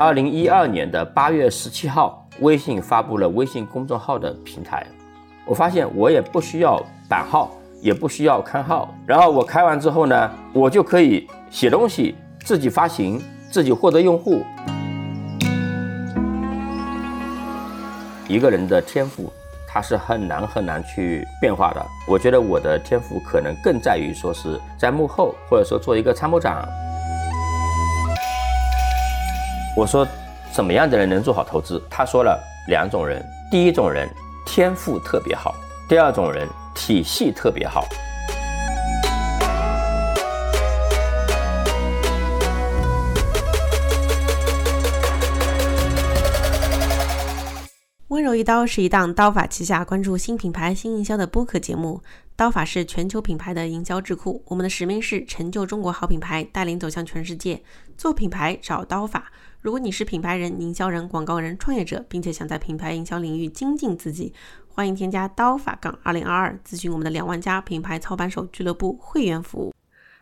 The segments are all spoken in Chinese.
二零一二年的八月十七号，微信发布了微信公众号的平台。我发现我也不需要版号，也不需要刊号，然后我开完之后呢，我就可以写东西，自己发行，自己获得用户。一个人的天赋，他是很难很难去变化的。我觉得我的天赋可能更在于说是在幕后，或者说做一个参谋长。我说，怎么样的人能做好投资？他说了两种人，第一种人天赋特别好，第二种人体系特别好。温柔一刀是一档刀法旗下关注新品牌新营销的播客节目。刀法是全球品牌的营销智库，我们的使命是成就中国好品牌，带领走向全世界。做品牌找刀法。如果你是品牌人、营销人、广告人、创业者，并且想在品牌营销领域精进自己，欢迎添加刀法杠二零二二，咨询我们的两万家品牌操盘手俱乐部会员服务。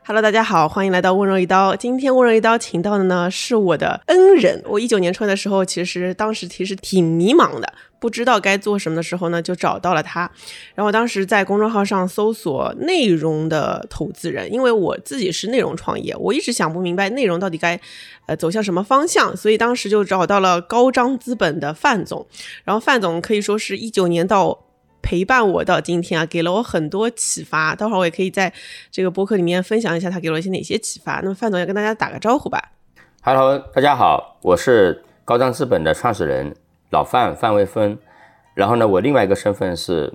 Hello，大家好，欢迎来到温柔一刀。今天温柔一刀请到的呢是我的恩人。我一九年出来的时候，其实当时其实挺迷茫的。不知道该做什么的时候呢，就找到了他。然后当时在公众号上搜索内容的投资人，因为我自己是内容创业，我一直想不明白内容到底该呃走向什么方向，所以当时就找到了高张资本的范总。然后范总可以说是一九年到陪伴我到今天啊，给了我很多启发。待会儿我也可以在这个博客里面分享一下他给了我一些哪些启发。那么范总要跟大家打个招呼吧。Hello，大家好，我是高张资本的创始人。老范范卫芬，然后呢，我另外一个身份是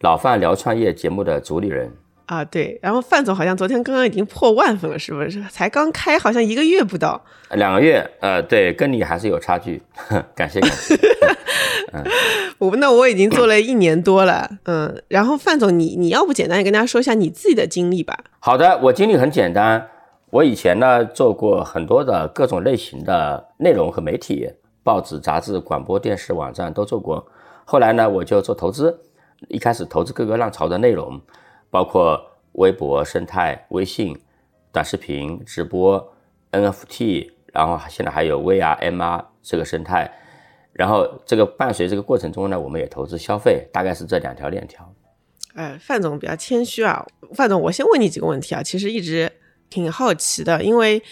老范聊创业节目的主理人啊，对，然后范总好像昨天刚刚已经破万粉了，是不是？才刚开，好像一个月不到，两个月，呃，对，跟你还是有差距，感谢感谢。嗯，我那我已经做了一年多了，嗯，然后范总，你你要不简单跟大家说一下你自己的经历吧？好的，我经历很简单，我以前呢做过很多的各种类型的内容和媒体。报纸、杂志、广播电视、网站都做过。后来呢，我就做投资。一开始投资各个浪潮的内容，包括微博生态、微信、短视频、直播、NFT，然后现在还有 VR、MR 这个生态。然后这个伴随这个过程中呢，我们也投资消费，大概是这两条链条。哎，范总比较谦虚啊。范总，我先问你几个问题啊。其实一直挺好奇的，因为。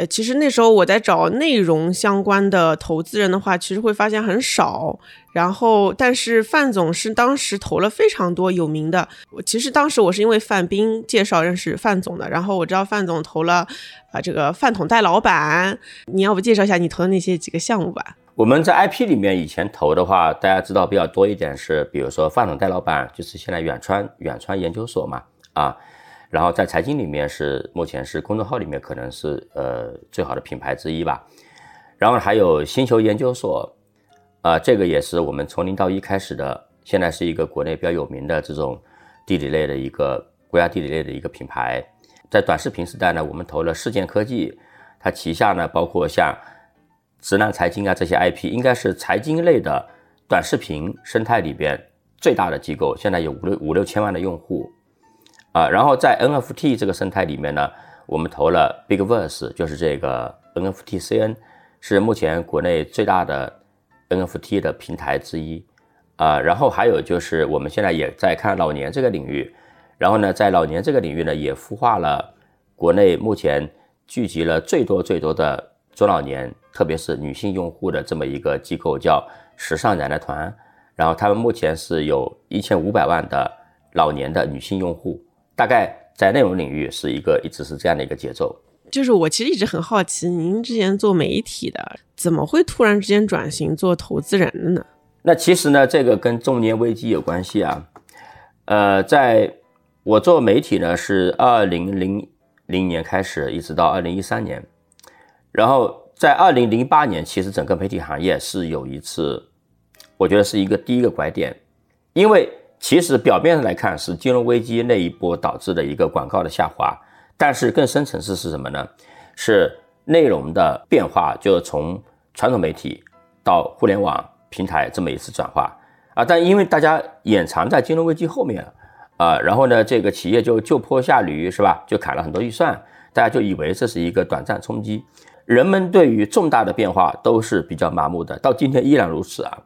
呃，其实那时候我在找内容相关的投资人的话，其实会发现很少。然后，但是范总是当时投了非常多有名的。我其实当时我是因为范斌介绍认识范总的。然后我知道范总投了啊，这个饭桶戴老板。你要不介绍一下你投的那些几个项目吧？我们在 IP 里面以前投的话，大家知道比较多一点是，比如说饭桶戴老板，就是现在远川远川研究所嘛，啊。然后在财经里面是目前是公众号里面可能是呃最好的品牌之一吧，然后还有星球研究所，啊这个也是我们从零到一开始的，现在是一个国内比较有名的这种地理类的一个国家地理类的一个品牌。在短视频时代呢，我们投了事件科技，它旗下呢包括像直男财经啊这些 IP，应该是财经类的短视频生态里边最大的机构，现在有五六五六千万的用户。啊，然后在 NFT 这个生态里面呢，我们投了 Bigverse，就是这个 NFTCN，是目前国内最大的 NFT 的平台之一。啊，然后还有就是我们现在也在看老年这个领域，然后呢，在老年这个领域呢，也孵化了国内目前聚集了最多最多的中老年，特别是女性用户的这么一个机构，叫时尚奶奶团。然后他们目前是有一千五百万的老年的女性用户。大概在内容领域是一个一直是这样的一个节奏，就是我其实一直很好奇，您之前做媒体的，怎么会突然之间转型做投资人的呢？那其实呢，这个跟中年危机有关系啊。呃，在我做媒体呢，是二零零零年开始，一直到二零一三年，然后在二零零八年，其实整个媒体行业是有一次，我觉得是一个第一个拐点，因为。其实表面上来看是金融危机那一波导致的一个广告的下滑，但是更深层次是什么呢？是内容的变化，就是从传统媒体到互联网平台这么一次转化啊。但因为大家掩藏在金融危机后面啊，然后呢，这个企业就就坡下驴是吧？就砍了很多预算，大家就以为这是一个短暂冲击。人们对于重大的变化都是比较麻木的，到今天依然如此啊。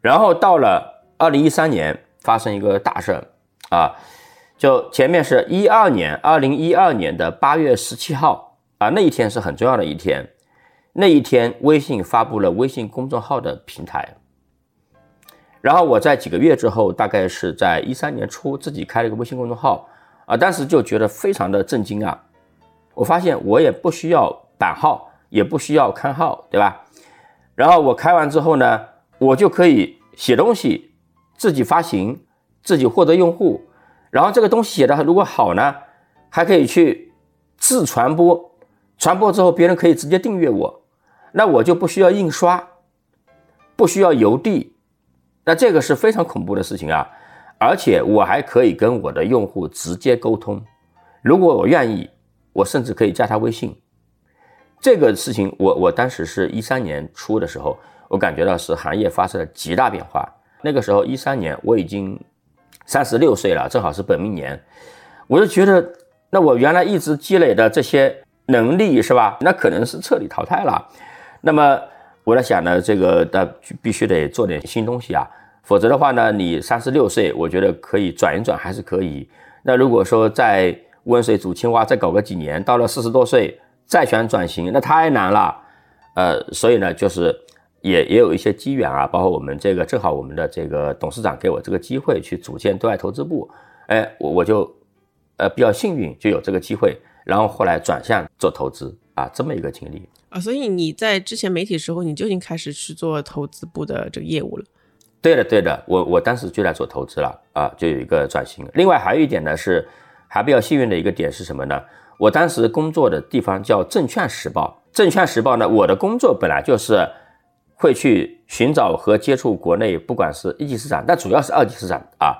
然后到了二零一三年，发生一个大事啊，就前面是一二年，二零一二年的八月十七号啊，那一天是很重要的一天。那一天，微信发布了微信公众号的平台。然后我在几个月之后，大概是在一三年初，自己开了一个微信公众号啊，当时就觉得非常的震惊啊。我发现我也不需要版号，也不需要看号，对吧？然后我开完之后呢，我就可以写东西，自己发行，自己获得用户。然后这个东西写的如果好呢，还可以去自传播，传播之后别人可以直接订阅我。那我就不需要印刷，不需要邮递，那这个是非常恐怖的事情啊！而且我还可以跟我的用户直接沟通，如果我愿意，我甚至可以加他微信。这个事情，我我当时是一三年初的时候，我感觉到是行业发生了极大变化。那个时候一三年我已经三十六岁了，正好是本命年，我就觉得，那我原来一直积累的这些能力是吧？那可能是彻底淘汰了。那么我在想呢，这个的必须得做点新东西啊，否则的话呢，你三十六岁，我觉得可以转一转还是可以。那如果说在温水煮青蛙再搞个几年，到了四十多岁再想转型，那太难了。呃，所以呢，就是也也有一些机缘啊，包括我们这个正好我们的这个董事长给我这个机会去组建对外投资部，哎，我我就呃比较幸运就有这个机会，然后后来转向做投资啊，这么一个经历。啊，所以你在之前媒体时候，你就已经开始去做投资部的这个业务了。对的，对的，我我当时就在做投资了啊，就有一个转型。另外还有一点呢，是还比较幸运的一个点是什么呢？我当时工作的地方叫《证券时报》，《证券时报》呢，我的工作本来就是会去寻找和接触国内不管是一级市场，但主要是二级市场啊，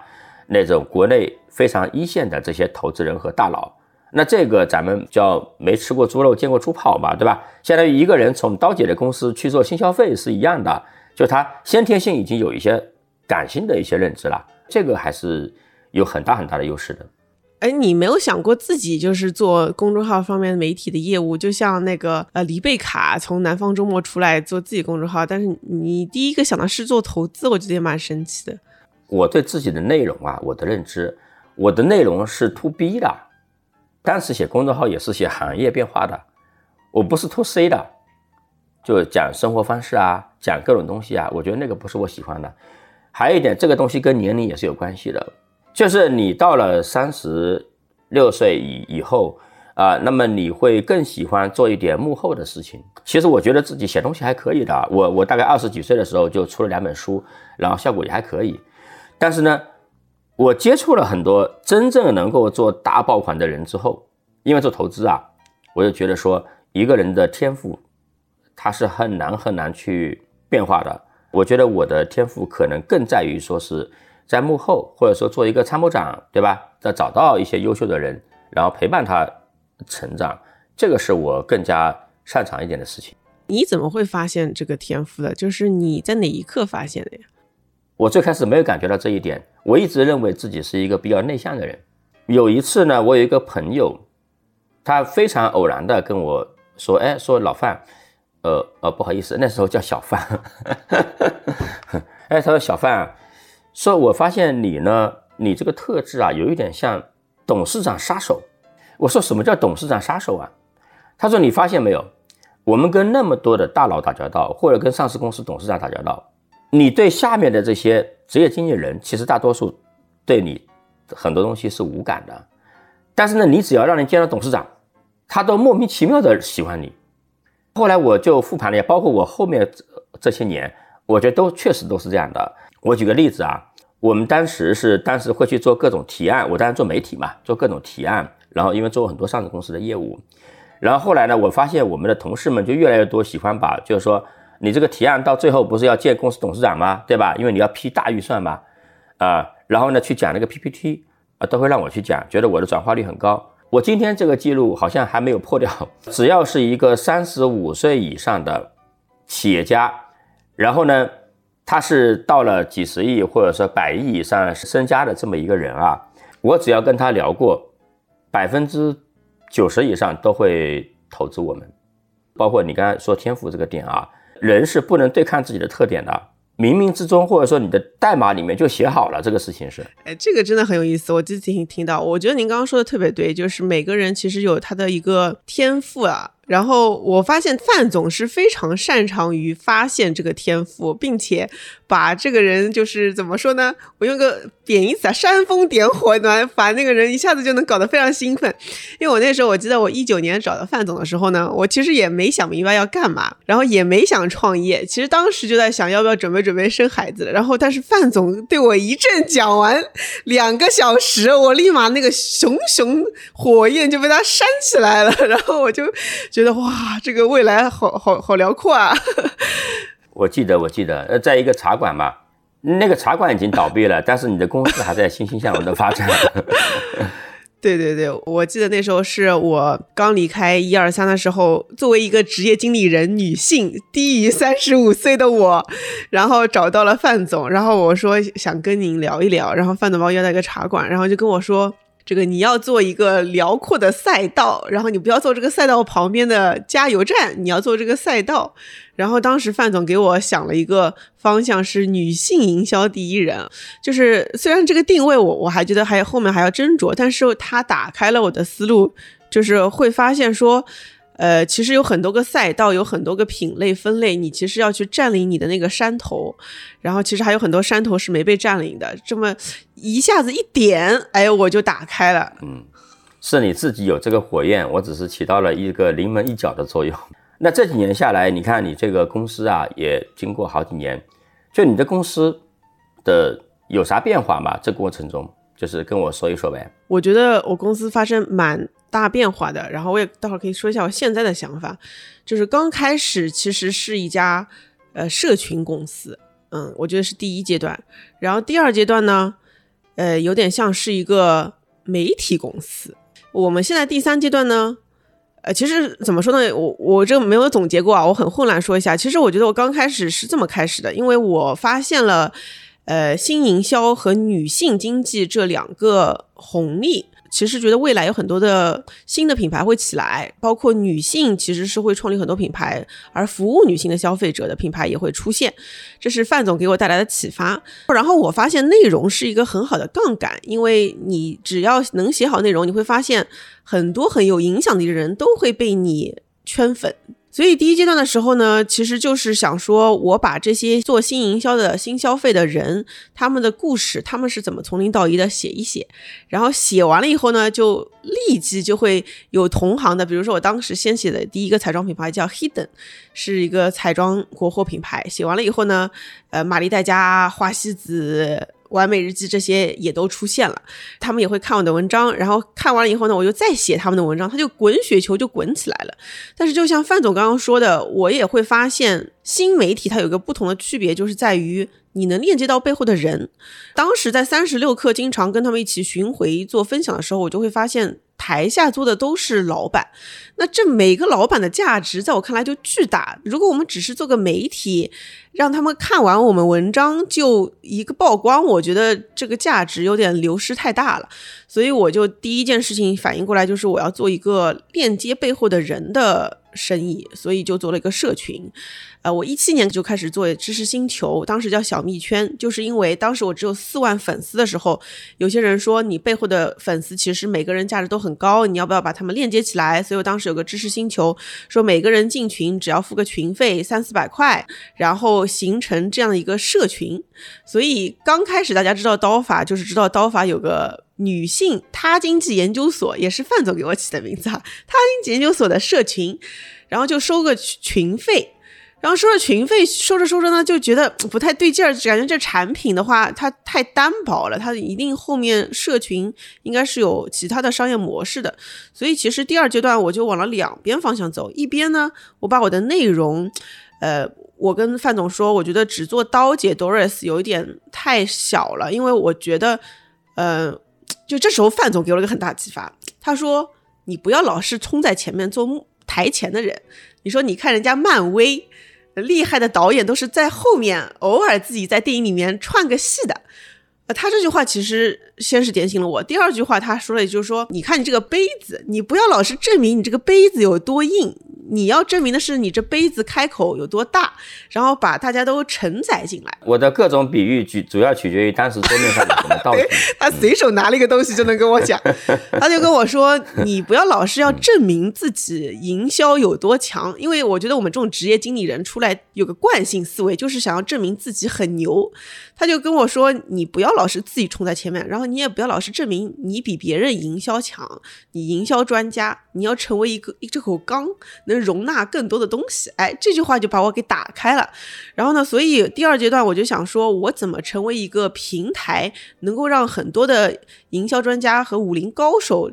那种国内非常一线的这些投资人和大佬。那这个咱们叫没吃过猪肉，见过猪跑嘛，对吧？相当于一个人从刀姐的公司去做新消费是一样的，就他先天性已经有一些感性的一些认知了，这个还是有很大很大的优势的。哎，你没有想过自己就是做公众号方面媒体的业务，就像那个呃黎贝卡从南方周末出来做自己公众号，但是你第一个想到是做投资，我觉得也蛮神奇的。我对自己的内容啊，我的认知，我的内容是 to B 的。当时写公众号也是写行业变化的，我不是 to C 的，就讲生活方式啊，讲各种东西啊，我觉得那个不是我喜欢的。还有一点，这个东西跟年龄也是有关系的，就是你到了三十六岁以以后啊，那么你会更喜欢做一点幕后的事情。其实我觉得自己写东西还可以的，我我大概二十几岁的时候就出了两本书，然后效果也还可以，但是呢。我接触了很多真正能够做大爆款的人之后，因为做投资啊，我就觉得说一个人的天赋，他是很难很难去变化的。我觉得我的天赋可能更在于说是在幕后，或者说做一个参谋长，对吧？再找到一些优秀的人，然后陪伴他成长，这个是我更加擅长一点的事情。你怎么会发现这个天赋的？就是你在哪一刻发现的呀？我最开始没有感觉到这一点，我一直认为自己是一个比较内向的人。有一次呢，我有一个朋友，他非常偶然的跟我说：“哎，说老范，呃呃，不好意思，那时候叫小范。哎，他说小范啊，说我发现你呢，你这个特质啊，有一点像董事长杀手。我说什么叫董事长杀手啊？他说你发现没有，我们跟那么多的大佬打交道，或者跟上市公司董事长打交道。”你对下面的这些职业经纪人，其实大多数对你很多东西是无感的，但是呢，你只要让人见到董事长，他都莫名其妙的喜欢你。后来我就复盘了，包括我后面这些年，我觉得都确实都是这样的。我举个例子啊，我们当时是当时会去做各种提案，我当时做媒体嘛，做各种提案，然后因为做很多上市公司的业务，然后后来呢，我发现我们的同事们就越来越多喜欢把，就是说。你这个提案到最后不是要见公司董事长吗？对吧？因为你要批大预算嘛，啊，然后呢去讲那个 PPT 啊，都会让我去讲，觉得我的转化率很高。我今天这个记录好像还没有破掉。只要是一个三十五岁以上的企业家，然后呢，他是到了几十亿或者说百亿以上身家的这么一个人啊，我只要跟他聊过，百分之九十以上都会投资我们。包括你刚才说天赋这个点啊，人是不能对抗自己的特点的。冥冥之中，或者说你的代码里面就写好了这个事情是。哎，这个真的很有意思。我这次听听到，我觉得您刚刚说的特别对，就是每个人其实有他的一个天赋啊。然后我发现范总是非常擅长于发现这个天赋，并且把这个人就是怎么说呢？我用个贬义词啊，煽风点火，把把那个人一下子就能搞得非常兴奋。因为我那时候我记得我一九年找到范总的时候呢，我其实也没想明白要干嘛，然后也没想创业，其实当时就在想要不要准备准备生孩子。然后但是范总对我一阵讲完两个小时，我立马那个熊熊火焰就被他煽起来了，然后我就。觉得哇，这个未来好好好辽阔啊！我记得，我记得，呃，在一个茶馆嘛，那个茶馆已经倒闭了，但是你的公司还在欣欣向荣的发展。对对对，我记得那时候是我刚离开一二三的时候，作为一个职业经理人，女性低于三十五岁的我，然后找到了范总，然后我说想跟您聊一聊，然后范总把我约到一个茶馆，然后就跟我说。这个你要做一个辽阔的赛道，然后你不要做这个赛道旁边的加油站，你要做这个赛道。然后当时范总给我想了一个方向，是女性营销第一人。就是虽然这个定位我我还觉得还后面还要斟酌，但是他打开了我的思路，就是会发现说。呃，其实有很多个赛道，有很多个品类分类，你其实要去占领你的那个山头，然后其实还有很多山头是没被占领的。这么一下子一点，哎，我就打开了。嗯，是你自己有这个火焰，我只是起到了一个临门一脚的作用。那这几年下来，你看你这个公司啊，也经过好几年，就你的公司的有啥变化吗？这过程中，就是跟我说一说呗。我觉得我公司发生蛮。大变化的，然后我也待会儿可以说一下我现在的想法，就是刚开始其实是一家呃社群公司，嗯，我觉得是第一阶段，然后第二阶段呢，呃，有点像是一个媒体公司，我们现在第三阶段呢，呃，其实怎么说呢，我我这个没有总结过啊，我很混乱说一下，其实我觉得我刚开始是这么开始的，因为我发现了呃新营销和女性经济这两个红利。其实觉得未来有很多的新的品牌会起来，包括女性其实是会创立很多品牌，而服务女性的消费者的品牌也会出现。这是范总给我带来的启发。然后我发现内容是一个很好的杠杆，因为你只要能写好内容，你会发现很多很有影响力的人都会被你圈粉。所以第一阶段的时候呢，其实就是想说，我把这些做新营销的新消费的人，他们的故事，他们是怎么从零到一的写一写，然后写完了以后呢，就立即就会有同行的，比如说我当时先写的第一个彩妆品牌叫 Hidden，是一个彩妆国货品牌，写完了以后呢，呃，玛丽黛佳、花西子。完美日记这些也都出现了，他们也会看我的文章，然后看完了以后呢，我就再写他们的文章，他就滚雪球就滚起来了。但是就像范总刚刚说的，我也会发现新媒体它有个不同的区别，就是在于你能链接到背后的人。当时在三十六氪经常跟他们一起巡回做分享的时候，我就会发现。台下坐的都是老板，那这每个老板的价值在我看来就巨大。如果我们只是做个媒体，让他们看完我们文章就一个曝光，我觉得这个价值有点流失太大了。所以我就第一件事情反应过来，就是我要做一个链接背后的人的生意，所以就做了一个社群。呃，我一七年就开始做知识星球，当时叫小蜜圈，就是因为当时我只有四万粉丝的时候，有些人说你背后的粉丝其实每个人价值都很高，你要不要把他们链接起来？所以我当时有个知识星球，说每个人进群只要付个群费三四百块，然后形成这样的一个社群。所以刚开始大家知道刀法，就是知道刀法有个女性他经济研究所，也是范总给我起的名字哈，他经济研究所的社群，然后就收个群费。然后收了群费，收着收着呢，就觉得不太对劲儿，感觉这产品的话，它太单薄了，它一定后面社群应该是有其他的商业模式的。所以其实第二阶段我就往了两边方向走，一边呢，我把我的内容，呃，我跟范总说，我觉得只做刀姐 Doris 有一点太小了，因为我觉得，呃，就这时候范总给我了个很大启发，他说你不要老是冲在前面做台前的人，你说你看人家漫威。厉害的导演都是在后面，偶尔自己在电影里面串个戏的。呃，他这句话其实先是点醒了我。第二句话他说了，就是说，你看你这个杯子，你不要老是证明你这个杯子有多硬，你要证明的是你这杯子开口有多大，然后把大家都承载进来。我的各种比喻主主要取决于当时桌面上有什么道具。他随手拿了一个东西就能跟我讲，他就跟我说：“你不要老是要证明自己营销有多强，因为我觉得我们这种职业经理人出来有个惯性思维，就是想要证明自己很牛。”他就跟我说：“你不要老是自己冲在前面，然后你也不要老是证明你比别人营销强，你营销专家，你要成为一个这口缸，能容纳更多的东西。”哎，这句话就把我给打开了。然后呢，所以第二阶段我就想说，我怎么成为一个平台，能够让很多的营销专家和武林高手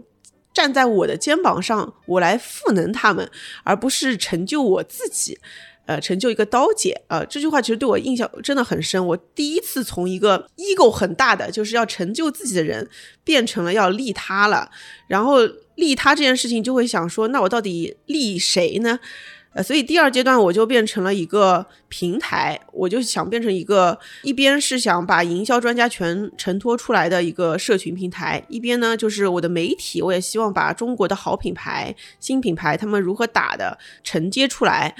站在我的肩膀上，我来赋能他们，而不是成就我自己。呃，成就一个刀姐啊，这句话其实对我印象真的很深。我第一次从一个 ego 很大的，就是要成就自己的人，变成了要利他了。然后利他这件事情，就会想说，那我到底利谁呢？呃，所以第二阶段我就变成了一个平台，我就想变成一个一边是想把营销专家全承托出来的一个社群平台，一边呢就是我的媒体，我也希望把中国的好品牌、新品牌他们如何打的承接出来。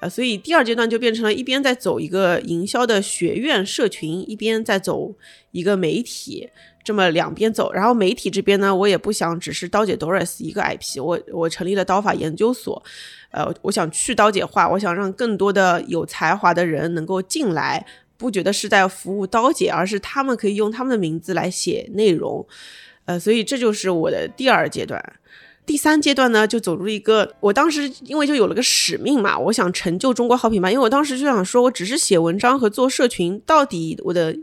呃，所以第二阶段就变成了一边在走一个营销的学院社群，一边在走一个媒体，这么两边走。然后媒体这边呢，我也不想只是刀姐 Doris 一个 IP，我我成立了刀法研究所，呃，我想去刀姐化，我想让更多的有才华的人能够进来，不觉得是在服务刀姐，而是他们可以用他们的名字来写内容，呃，所以这就是我的第二阶段。第三阶段呢，就走入一个，我当时因为就有了个使命嘛，我想成就中国好品牌。因为我当时就想说，我只是写文章和做社群，到底我的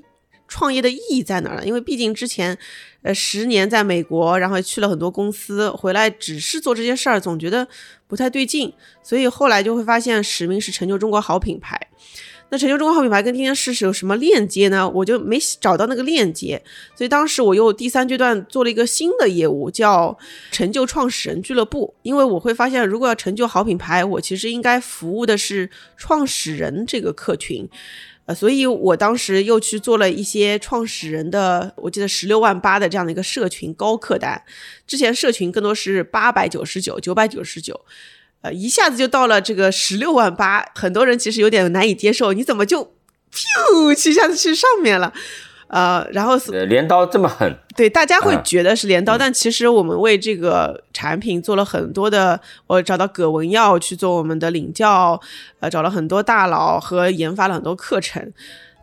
创业的意义在哪儿呢？因为毕竟之前，呃，十年在美国，然后去了很多公司，回来只是做这些事儿，总觉得不太对劲。所以后来就会发现，使命是成就中国好品牌。那成就中国好品牌跟今天试试有什么链接呢？我就没找到那个链接，所以当时我又第三阶段做了一个新的业务，叫成就创始人俱乐部。因为我会发现，如果要成就好品牌，我其实应该服务的是创始人这个客群，呃，所以我当时又去做了一些创始人的，我记得十六万八的这样的一个社群高客单。之前社群更多是八百九十九、九百九十九。呃，一下子就到了这个十六万八，很多人其实有点难以接受，你怎么就，噗，一下子去上面了？呃，然后镰刀这么狠，对，大家会觉得是镰刀，但其实我们为这个产品做了很多的，我找到葛文耀去做我们的领教，呃，找了很多大佬和研发了很多课程。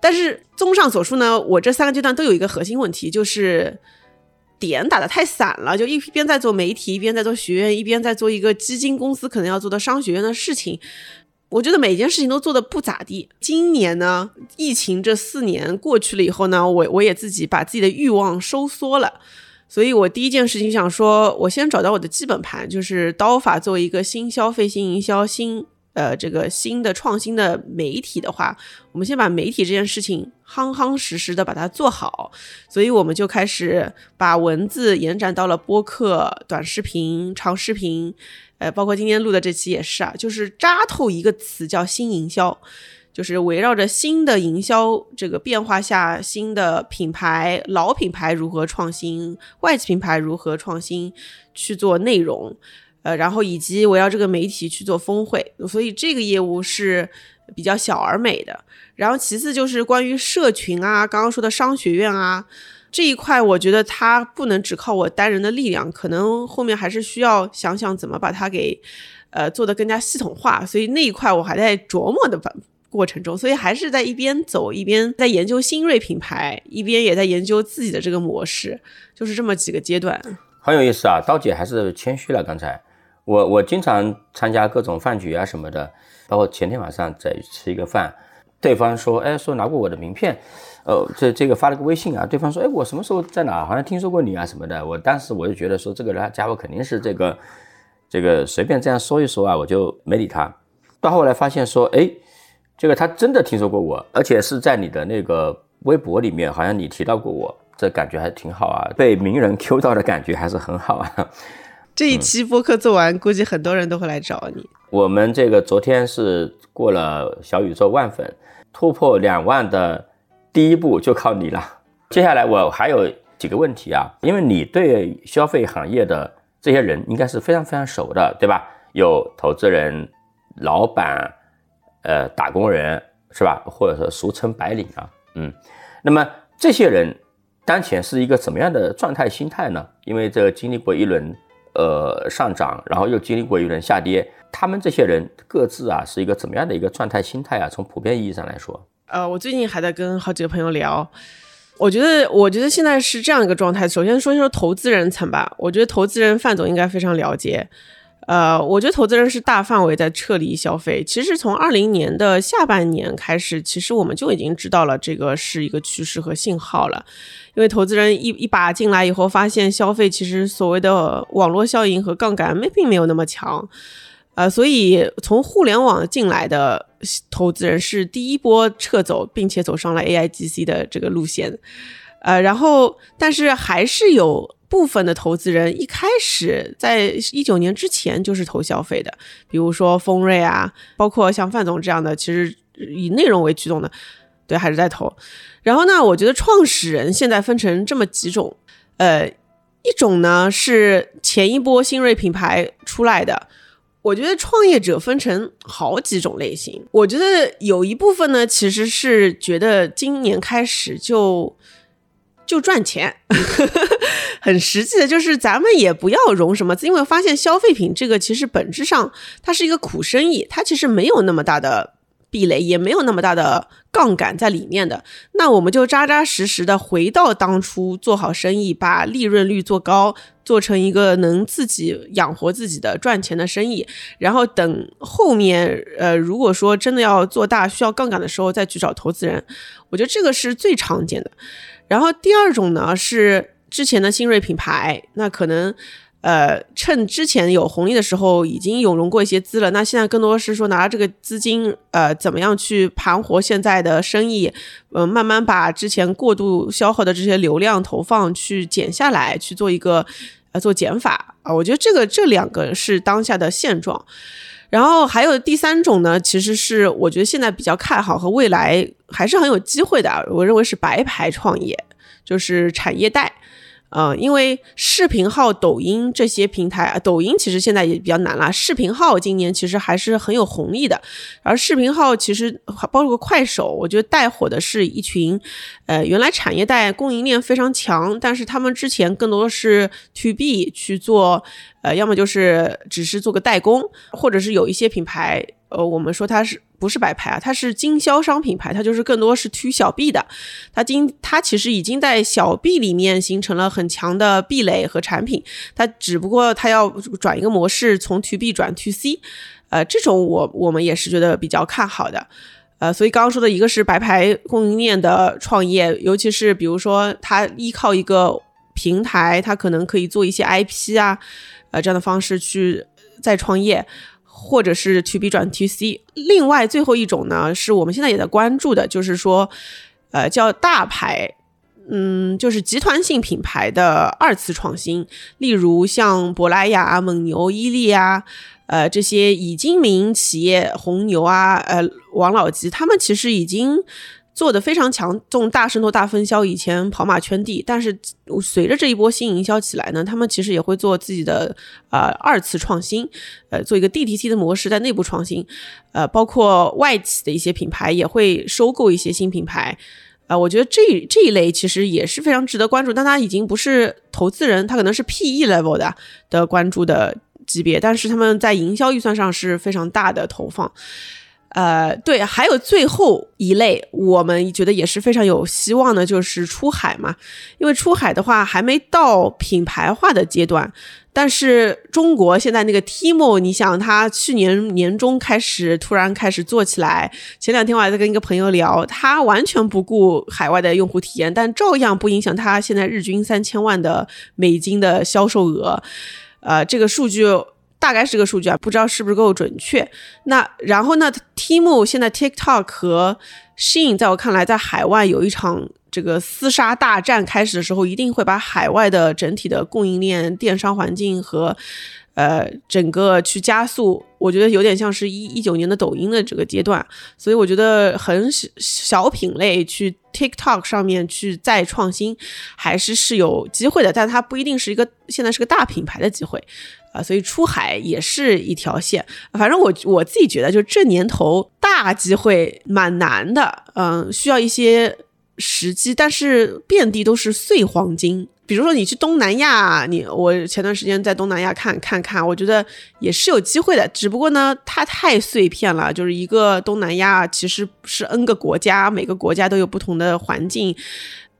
但是综上所述呢，我这三个阶段都有一个核心问题，就是。点打的太散了，就一边在做媒体，一边在做学院，一边在做一个基金公司可能要做的商学院的事情。我觉得每件事情都做的不咋地。今年呢，疫情这四年过去了以后呢，我我也自己把自己的欲望收缩了，所以我第一件事情想说，我先找到我的基本盘，就是刀法作为一个新消费、新营销、新。呃，这个新的创新的媒体的话，我们先把媒体这件事情夯夯实实的把它做好，所以我们就开始把文字延展到了播客、短视频、长视频，呃，包括今天录的这期也是啊，就是扎透一个词叫新营销，就是围绕着新的营销这个变化下，新的品牌、老品牌如何创新，外企品牌如何创新去做内容。呃，然后以及围绕这个媒体去做峰会，所以这个业务是比较小而美的。然后其次就是关于社群啊，刚刚说的商学院啊这一块，我觉得它不能只靠我单人的力量，可能后面还是需要想想怎么把它给呃做得更加系统化。所以那一块我还在琢磨的过程中，所以还是在一边走一边在研究新锐品牌，一边也在研究自己的这个模式，就是这么几个阶段。很有意思啊，刀姐还是谦虚了刚才。我我经常参加各种饭局啊什么的，包括前天晚上在吃一个饭，对方说，哎，说拿过我的名片，呃，这这个发了个微信啊，对方说，哎，我什么时候在哪？好像听说过你啊什么的。我当时我就觉得说，这个人家伙肯定是这个这个随便这样说一说啊，我就没理他。到后来发现说，哎，这个他真的听说过我，而且是在你的那个微博里面，好像你提到过我，这感觉还挺好啊，被名人 Q 到的感觉还是很好啊。这一期播客做完，估计很多人都会来找你。我们这个昨天是过了小宇宙万粉，突破两万的第一步就靠你了。接下来我还有几个问题啊，因为你对消费行业的这些人应该是非常非常熟的，对吧？有投资人、老板、呃打工人，是吧？或者说俗称白领啊，嗯，那么这些人当前是一个怎么样的状态、心态呢？因为这经历过一轮呃上涨，然后又经历过一轮下跌，他们这些人各自啊是一个怎么样的一个状态、心态啊？从普遍意义上来说，呃，我最近还在跟好几个朋友聊。我觉得，我觉得现在是这样一个状态。首先说一说投资人层吧，我觉得投资人范总应该非常了解。呃，我觉得投资人是大范围在撤离消费。其实从二零年的下半年开始，其实我们就已经知道了这个是一个趋势和信号了。因为投资人一一把进来以后，发现消费其实所谓的网络效应和杠杆没并没有那么强。呃，所以从互联网进来的投资人是第一波撤走，并且走上了 AIGC 的这个路线。呃，然后但是还是有部分的投资人一开始在一九年之前就是投消费的，比如说丰瑞啊，包括像范总这样的，其实以内容为驱动的，对，还是在投。然后呢，我觉得创始人现在分成这么几种，呃，一种呢是前一波新锐品牌出来的。我觉得创业者分成好几种类型。我觉得有一部分呢，其实是觉得今年开始就就赚钱，很实际的，就是咱们也不要融什么资，因为发现消费品这个其实本质上它是一个苦生意，它其实没有那么大的。壁垒也没有那么大的杠杆在里面的，那我们就扎扎实实的回到当初做好生意，把利润率做高，做成一个能自己养活自己的赚钱的生意，然后等后面呃，如果说真的要做大需要杠杆的时候再去找投资人，我觉得这个是最常见的。然后第二种呢是之前的新锐品牌，那可能。呃，趁之前有红利的时候，已经有融过一些资了。那现在更多是说拿这个资金，呃，怎么样去盘活现在的生意？呃，慢慢把之前过度消耗的这些流量投放去减下来，去做一个呃做减法啊。我觉得这个这两个是当下的现状。然后还有第三种呢，其实是我觉得现在比较看好和未来还是很有机会的。我认为是白牌创业，就是产业带。呃，因为视频号、抖音这些平台啊，抖音其实现在也比较难了。视频号今年其实还是很有红利的，而视频号其实包括快手，我觉得带火的是一群，呃，原来产业带供应链非常强，但是他们之前更多的是 to B 去做，呃，要么就是只是做个代工，或者是有一些品牌。呃，我们说它是不是白牌啊？它是经销商品牌，它就是更多是推小 B 的。它经它其实已经在小 B 里面形成了很强的壁垒和产品，它只不过它要转一个模式，从 To B 转 To C。呃，这种我我们也是觉得比较看好的。呃，所以刚刚说的一个是白牌供应链的创业，尤其是比如说它依靠一个平台，它可能可以做一些 IP 啊，呃这样的方式去再创业。或者是 to B 转 to C，另外最后一种呢，是我们现在也在关注的，就是说，呃，叫大牌，嗯，就是集团性品牌的二次创新，例如像珀莱雅、蒙牛、伊利啊，呃，这些已经民营企业，红牛啊，呃，王老吉，他们其实已经。做的非常强，这种大渗透、大分销，以前跑马圈地，但是随着这一波新营销起来呢，他们其实也会做自己的呃二次创新，呃，做一个 DTC 的模式在内部创新，呃，包括外企的一些品牌也会收购一些新品牌，啊，我觉得这这一类其实也是非常值得关注，但它已经不是投资人，它可能是 PE level 的的关注的级别，但是他们在营销预算上是非常大的投放。呃，对，还有最后一类，我们觉得也是非常有希望的，就是出海嘛。因为出海的话还没到品牌化的阶段，但是中国现在那个 Timo，你想他去年年中开始突然开始做起来，前两天我还在跟一个朋友聊，他完全不顾海外的用户体验，但照样不影响他现在日均三千万的美金的销售额。呃，这个数据。大概是个数据啊，不知道是不是够准确。那然后呢，Timo 现在 TikTok 和 Shein 在我看来，在海外有一场这个厮杀大战开始的时候，一定会把海外的整体的供应链、电商环境和呃整个去加速。我觉得有点像是一一九年的抖音的这个阶段，所以我觉得很小小品类去 TikTok 上面去再创新，还是是有机会的，但它不一定是一个现在是个大品牌的机会。啊，所以出海也是一条线。反正我我自己觉得，就这年头大机会蛮难的，嗯，需要一些时机，但是遍地都是碎黄金。比如说你去东南亚，你我前段时间在东南亚看看看，我觉得也是有机会的，只不过呢，它太碎片了，就是一个东南亚其实是 N 个国家，每个国家都有不同的环境。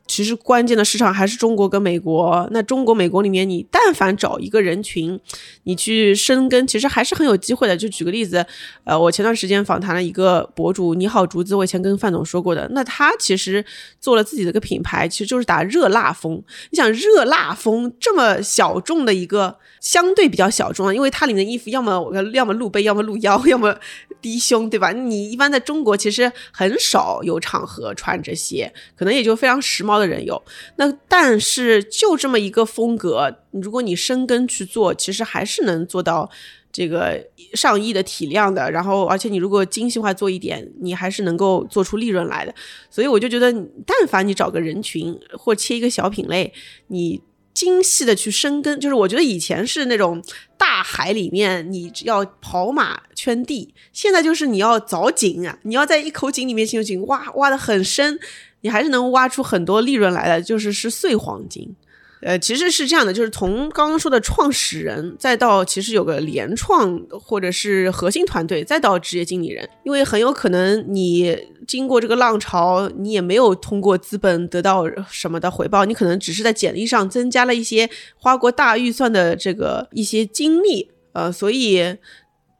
其实关键的市场还是中国跟美国。那中国、美国里面，你但凡找一个人群，你去深耕，其实还是很有机会的。就举个例子，呃，我前段时间访谈了一个博主，你好竹子，我以前跟范总说过的。那他其实做了自己的一个品牌，其实就是打热辣风。你想热辣风这么小众的一个，相对比较小众啊，因为它里面的衣服要么要么露背，要么露腰，要么低胸，对吧？你一般在中国其实很少有场合穿这些，可能也就非常时髦。的人有那，但是就这么一个风格，如果你深耕去做，其实还是能做到这个上亿的体量的。然后，而且你如果精细化做一点，你还是能够做出利润来的。所以我就觉得，但凡你找个人群或切一个小品类，你精细的去深耕，就是我觉得以前是那种大海里面你要跑马圈地，现在就是你要凿井啊，你要在一口井里面进行挖挖的很深。你还是能挖出很多利润来的，就是是碎黄金，呃，其实是这样的，就是从刚刚说的创始人，再到其实有个联创或者是核心团队，再到职业经理人，因为很有可能你经过这个浪潮，你也没有通过资本得到什么的回报，你可能只是在简历上增加了一些花过大预算的这个一些经历，呃，所以。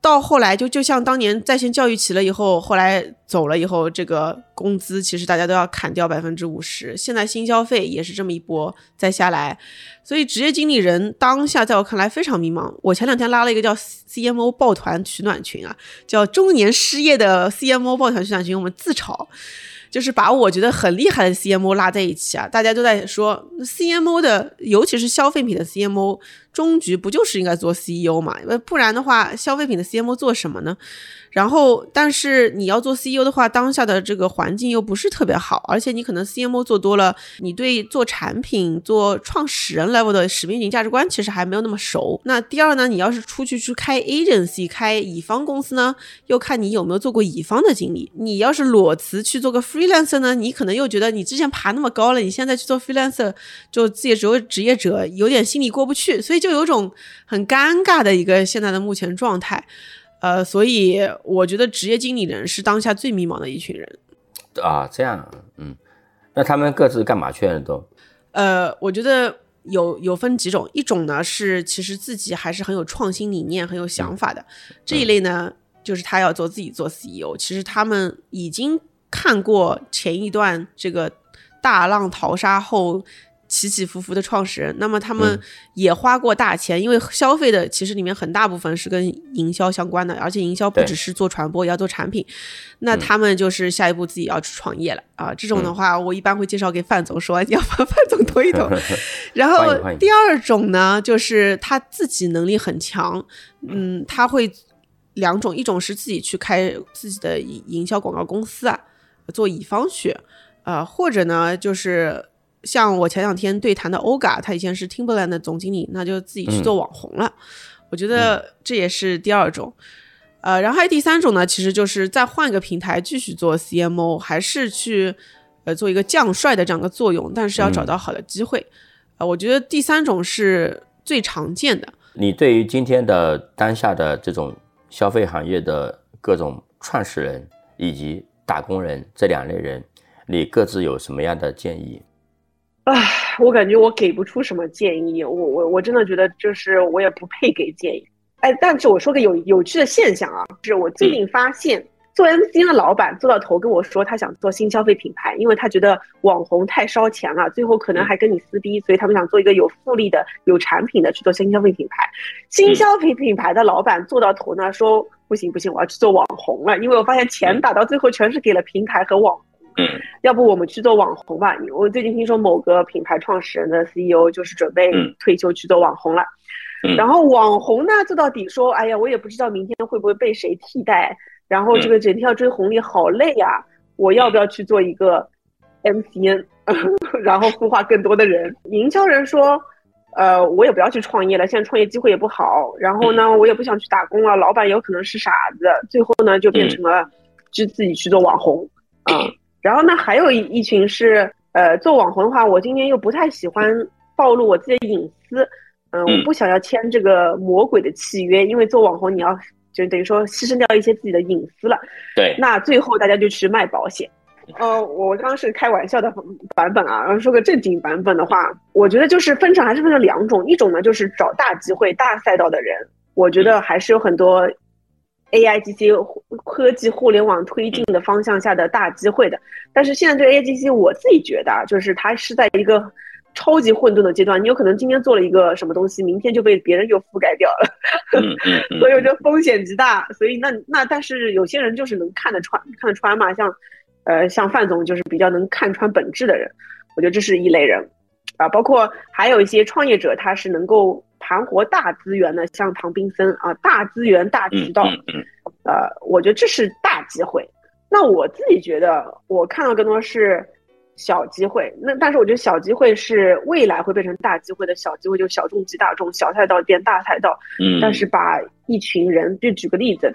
到后来就就像当年在线教育起了以后，后来走了以后，这个工资其实大家都要砍掉百分之五十。现在新消费也是这么一波再下来，所以职业经理人当下在我看来非常迷茫。我前两天拉了一个叫 CMO 抱团取暖群啊，叫中年失业的 CMO 抱团取暖群，我们自嘲。就是把我觉得很厉害的 CMO 拉在一起啊，大家都在说 CMO 的，尤其是消费品的 CMO，终局不就是应该做 CEO 嘛？不然的话，消费品的 CMO 做什么呢？然后，但是你要做 CEO 的话，当下的这个环境又不是特别好，而且你可能 CMO 做多了，你对做产品、做创始人 level 的使命型价值观其实还没有那么熟。那第二呢，你要是出去去开 agency、开乙方公司呢，又看你有没有做过乙方的经历。你要是裸辞去做个 freelancer 呢，你可能又觉得你之前爬那么高了，你现在去做 freelancer 就自由职业者，有点心里过不去，所以就有种很尴尬的一个现在的目前状态。呃，所以我觉得职业经理人是当下最迷茫的一群人，啊，这样，嗯，那他们各自干嘛去了都？呃，我觉得有有分几种，一种呢是其实自己还是很有创新理念、很有想法的这一类呢，就是他要做自己做 CEO，其实他们已经看过前一段这个大浪淘沙后。起起伏伏的创始人，那么他们也花过大钱，因为消费的其实里面很大部分是跟营销相关的，而且营销不只是做传播，也要做产品。那他们就是下一步自己要去创业了啊！这种的话，我一般会介绍给范总说，你要把范总推一推。然后第二种呢，就是他自己能力很强，嗯，他会两种，一种是自己去开自己的营销广告公司啊，做乙方去，呃，或者呢就是。像我前两天对谈的欧嘎，他以前是 Timberland 的总经理，那就自己去做网红了。我觉得这也是第二种，呃，然后还有第三种呢，其实就是再换一个平台继续做 CMO，还是去呃做一个将帅的这样一个作用，但是要找到好的机会。呃，我觉得第三种是最常见的。你对于今天的当下的这种消费行业的各种创始人以及打工人这两类人，你各自有什么样的建议？唉，我感觉我给不出什么建议，我我我真的觉得就是我也不配给建议。哎，但是我说个有有趣的现象啊，是我最近发现做 MCN 的老板做到头跟我说他想做新消费品牌，因为他觉得网红太烧钱了，最后可能还跟你撕逼，所以他们想做一个有复利的、有产品的去做新消费品牌。新消费品牌的老板做到头呢，说不行不行，我要去做网红了，因为我发现钱打到最后全是给了平台和网。嗯，要不我们去做网红吧？我最近听说某个品牌创始人的 CEO 就是准备退休去做网红了。然后网红呢，做到底说，哎呀，我也不知道明天会不会被谁替代。然后这个整天要追红利，好累呀！我要不要去做一个 MCN，然后孵化更多的人？营销人说，呃，我也不要去创业了，现在创业机会也不好。然后呢，我也不想去打工了，老板有可能是傻子。最后呢，就变成了就自己去做网红啊。然后呢，还有一一群是呃，做网红的话，我今天又不太喜欢暴露我自己的隐私，嗯，我不想要签这个魔鬼的契约，因为做网红你要就等于说牺牲掉一些自己的隐私了。对，那最后大家就去卖保险。呃，我刚刚是开玩笑的版本啊，然后说个正经版本的话，我觉得就是分成还是分成两种，一种呢就是找大机会、大赛道的人，我觉得还是有很多 A I G C 科技互联网推进的方向下的大机会的。但是现在这个 A I G C，我自己觉得啊，就是它是在一个超级混沌的阶段，你有可能今天做了一个什么东西，明天就被别人就覆盖掉了，所以我觉得风险极大。所以那那但是有些人就是能看得穿，看得穿嘛，像。呃，像范总就是比较能看穿本质的人，我觉得这是一类人，啊，包括还有一些创业者，他是能够盘活大资源的，像唐斌森啊，大资源大渠道，呃，我觉得这是大机会。那我自己觉得，我看到更多是小机会。那但是我觉得小机会是未来会变成大机会的小机会，就小众即大众，小赛道变大赛道。嗯。但是把一群人，就举个例子，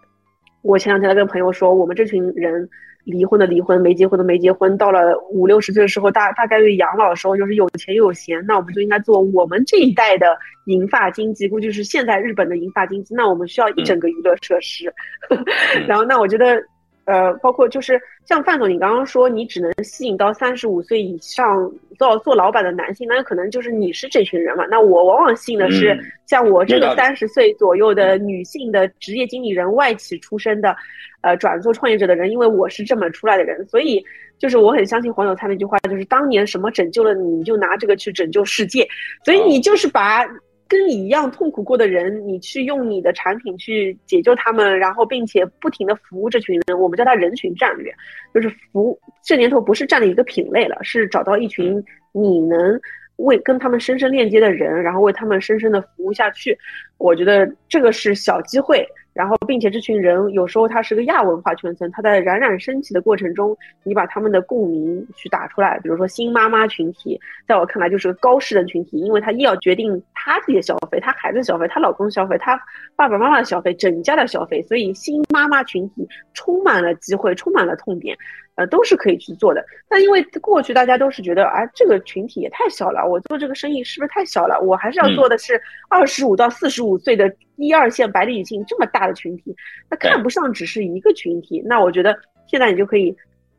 我前两天在跟朋友说，我们这群人。离婚的离婚，没结婚的没结婚，到了五六十岁的时候，大大概率养老的时候，就是有钱又有闲，那我们就应该做我们这一代的银发经济，估计是现在日本的银发经济。那我们需要一整个娱乐设施，然后那我觉得，呃，包括就是像范总，你刚刚说你只能吸引到三十五岁以上做做老板的男性，那有可能就是你是这群人嘛？那我往往吸引的是像我这个三十岁左右的女性的职业经理人，外企出身的。呃，转做创业者的人，因为我是这么出来的人，所以就是我很相信黄有才那句话，就是当年什么拯救了你，你就拿这个去拯救世界。所以你就是把跟你一样痛苦过的人，你去用你的产品去解救他们，然后并且不停的服务这群人，我们叫它人群战略，就是服这年头不是占了一个品类了，是找到一群你能为跟他们深深链接的人，然后为他们深深的服务下去。我觉得这个是小机会。然后，并且这群人有时候他是个亚文化圈层，他在冉冉升起的过程中，你把他们的共鸣去打出来。比如说新妈妈群体，在我看来就是个高势人群体，因为她一要决定她自己的消费，她孩子消费，她老公消费，她爸爸妈妈的消费，整家的消费，所以新妈妈群体充满了机会，充满了痛点。呃，都是可以去做的，但因为过去大家都是觉得，啊，这个群体也太小了，我做这个生意是不是太小了？我还是要做的是二十五到四十五岁的一二线白领女性这么大的群体，那看不上只是一个群体。那我觉得现在你就可以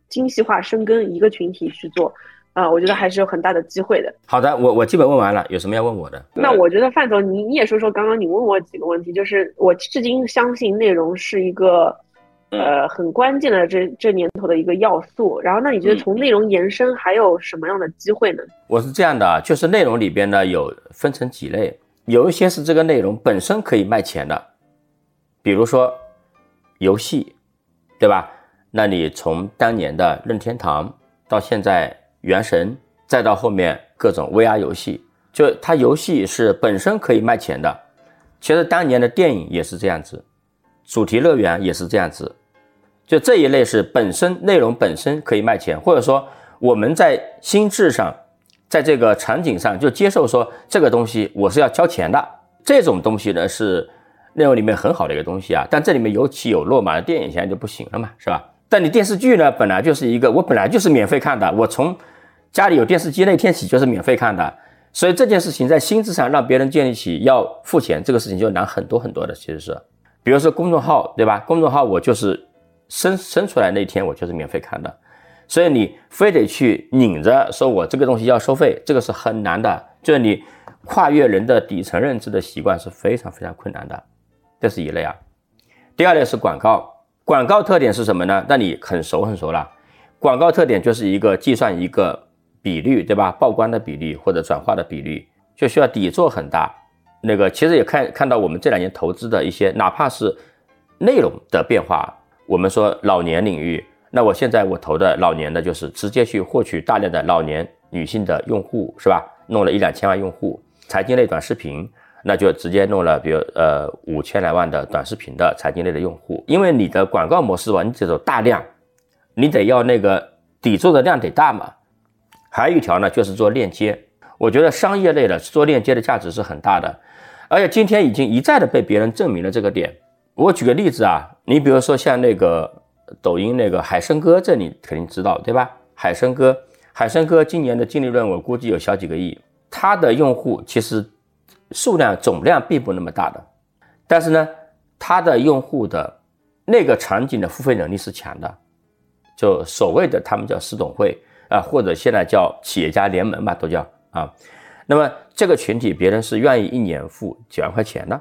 精细化深耕一个群体去做，啊，我觉得还是有很大的机会的。好的，我我基本问完了，有什么要问我的？那我觉得范总，你你也说说刚刚你问我几个问题，就是我至今相信内容是一个。呃，很关键的这这年头的一个要素。然后，那你觉得从内容延伸还有什么样的机会呢？我是这样的，就是内容里边呢有分成几类，有一些是这个内容本身可以卖钱的，比如说游戏，对吧？那你从当年的任天堂到现在原神，再到后面各种 VR 游戏，就它游戏是本身可以卖钱的。其实当年的电影也是这样子，主题乐园也是这样子。就这一类是本身内容本身可以卖钱，或者说我们在心智上，在这个场景上就接受说这个东西我是要交钱的，这种东西呢是内容里面很好的一个东西啊。但这里面有起有落嘛，电影现在就不行了嘛，是吧？但你电视剧呢，本来就是一个我本来就是免费看的，我从家里有电视机那天起就是免费看的，所以这件事情在心智上让别人建立起要付钱这个事情就难很多很多的，其实是，比如说公众号对吧？公众号我就是。生生出来那天我就是免费看的，所以你非得去拧着说我这个东西要收费，这个是很难的。就是你跨越人的底层认知的习惯是非常非常困难的，这是一类啊。第二类是广告，广告特点是什么呢？那你很熟很熟了。广告特点就是一个计算一个比率，对吧？曝光的比例或者转化的比率，就需要底座很大。那个其实也看看到我们这两年投资的一些，哪怕是内容的变化。我们说老年领域，那我现在我投的老年的，就是直接去获取大量的老年女性的用户，是吧？弄了一两千万用户，财经类短视频，那就直接弄了，比如呃五千来万的短视频的财经类的用户，因为你的广告模式吧，你这种大量，你得要那个底座的量得大嘛。还有一条呢，就是做链接。我觉得商业类的做链接的价值是很大的，而且今天已经一再的被别人证明了这个点。我举个例子啊，你比如说像那个抖音那个海参哥，这你肯定知道对吧？海参哥，海参哥今年的净利润我估计有小几个亿，他的用户其实数量总量并不那么大的，但是呢，他的用户的那个场景的付费能力是强的，就所谓的他们叫私董会啊，或者现在叫企业家联盟吧，都叫。啊，那么这个群体别人是愿意一年付几万块钱的，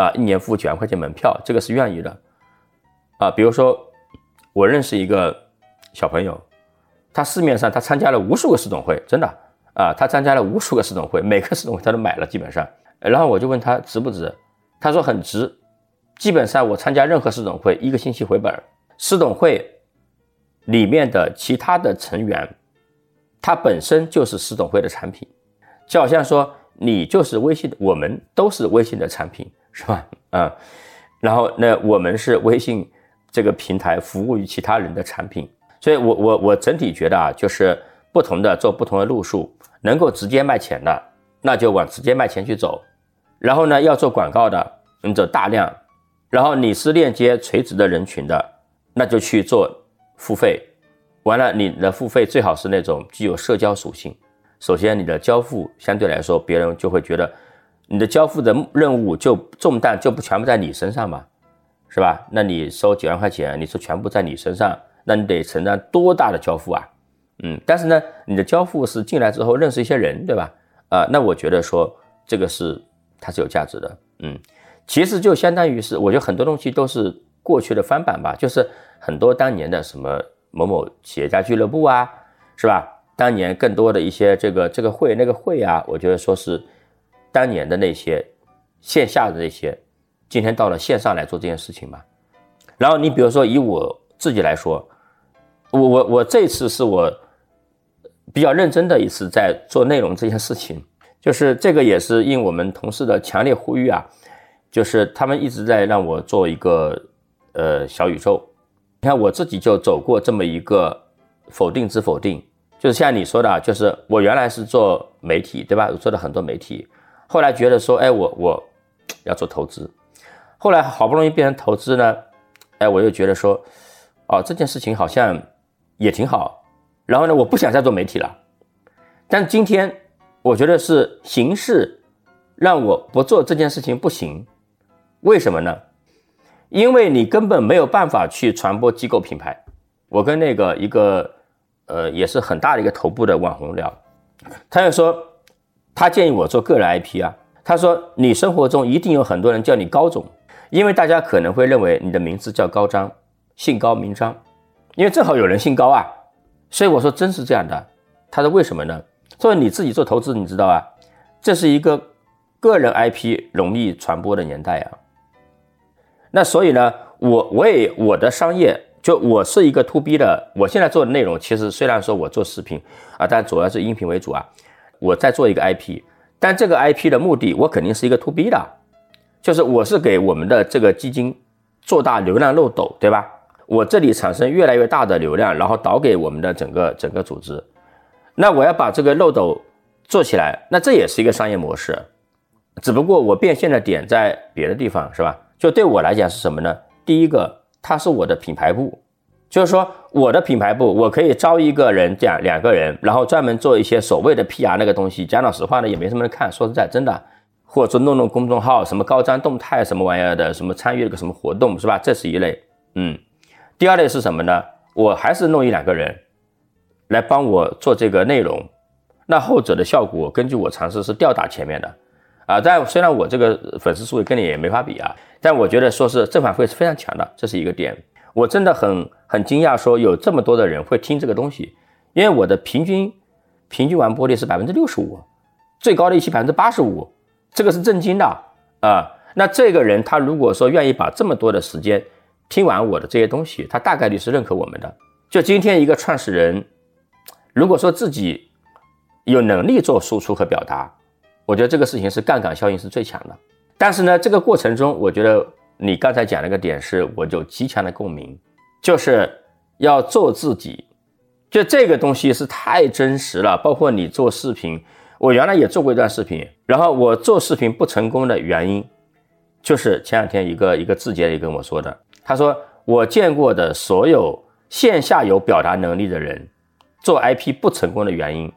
啊，一年付几万块钱门票，这个是愿意的，啊，比如说我认识一个小朋友，他市面上他参加了无数个市总会，真的。啊，他参加了无数个市总会，每个市总会他都买了，基本上，然后我就问他值不值，他说很值，基本上我参加任何市总会一个星期回本，市总会里面的其他的成员。他本身就是私董会的产品，就好像说你就是微信，我们都是微信的产品，是吧？啊，然后那我们是微信这个平台服务于其他人的产品，所以我我我整体觉得啊，就是不同的做不同的路数，能够直接卖钱的，那就往直接卖钱去走，然后呢，要做广告的，你走大量，然后你是链接垂直的人群的，那就去做付费。完了，你的付费最好是那种具有社交属性。首先，你的交付相对来说，别人就会觉得你的交付的任务就重担就不全部在你身上嘛，是吧？那你收几万块钱，你说全部在你身上，那你得承担多大的交付啊？嗯，但是呢，你的交付是进来之后认识一些人，对吧？啊，那我觉得说这个是它是有价值的。嗯，其实就相当于是，我觉得很多东西都是过去的翻版吧，就是很多当年的什么。某某企业家俱乐部啊，是吧？当年更多的一些这个这个会那个会啊，我觉得说是当年的那些线下的那些，今天到了线上来做这件事情吧。然后你比如说以我自己来说，我我我这次是我比较认真的一次在做内容这件事情，就是这个也是应我们同事的强烈呼吁啊，就是他们一直在让我做一个呃小宇宙。你看我自己就走过这么一个否定之否定，就是像你说的，就是我原来是做媒体，对吧？我做了很多媒体，后来觉得说，哎，我我要做投资，后来好不容易变成投资呢，哎，我又觉得说，哦，这件事情好像也挺好，然后呢，我不想再做媒体了，但今天我觉得是形势让我不做这件事情不行，为什么呢？因为你根本没有办法去传播机构品牌。我跟那个一个呃也是很大的一个头部的网红聊，他就说他建议我做个人 IP 啊。他说你生活中一定有很多人叫你高总，因为大家可能会认为你的名字叫高张，姓高名张，因为正好有人姓高啊。所以我说真是这样的。他说为什么呢？作为你自己做投资，你知道啊，这是一个个人 IP 容易传播的年代啊。那所以呢，我我也我的商业就我是一个 to B 的，我现在做的内容其实虽然说我做视频啊，但主要是音频为主啊。我再做一个 IP，但这个 IP 的目的我肯定是一个 to B 的，就是我是给我们的这个基金做大流量漏斗，对吧？我这里产生越来越大的流量，然后导给我们的整个整个组织。那我要把这个漏斗做起来，那这也是一个商业模式，只不过我变现的点在别的地方，是吧？就对我来讲是什么呢？第一个，它是我的品牌部，就是说我的品牌部，我可以招一个人，这样两个人，然后专门做一些所谓的 PR 那个东西。讲老实话呢，也没什么人看。说实在，真的，或者说弄弄公众号，什么高瞻动态什么玩意儿的，什么参与了个什么活动，是吧？这是一类。嗯，第二类是什么呢？我还是弄一两个人来帮我做这个内容，那后者的效果，根据我尝试是吊打前面的。啊，但虽然我这个粉丝数跟你也没法比啊，但我觉得说是正反馈是非常强的，这是一个点。我真的很很惊讶，说有这么多的人会听这个东西，因为我的平均平均完播率是百分之六十五，最高的一期百分之八十五，这个是震惊的啊。那这个人他如果说愿意把这么多的时间听完我的这些东西，他大概率是认可我们的。就今天一个创始人，如果说自己有能力做输出和表达。我觉得这个事情是杠杆效应是最强的，但是呢，这个过程中，我觉得你刚才讲那个点是，我就极强的共鸣，就是要做自己，就这个东西是太真实了。包括你做视频，我原来也做过一段视频，然后我做视频不成功的原因，就是前两天一个一个字节也跟我说的，他说我见过的所有线下有表达能力的人做 IP 不成功的原因，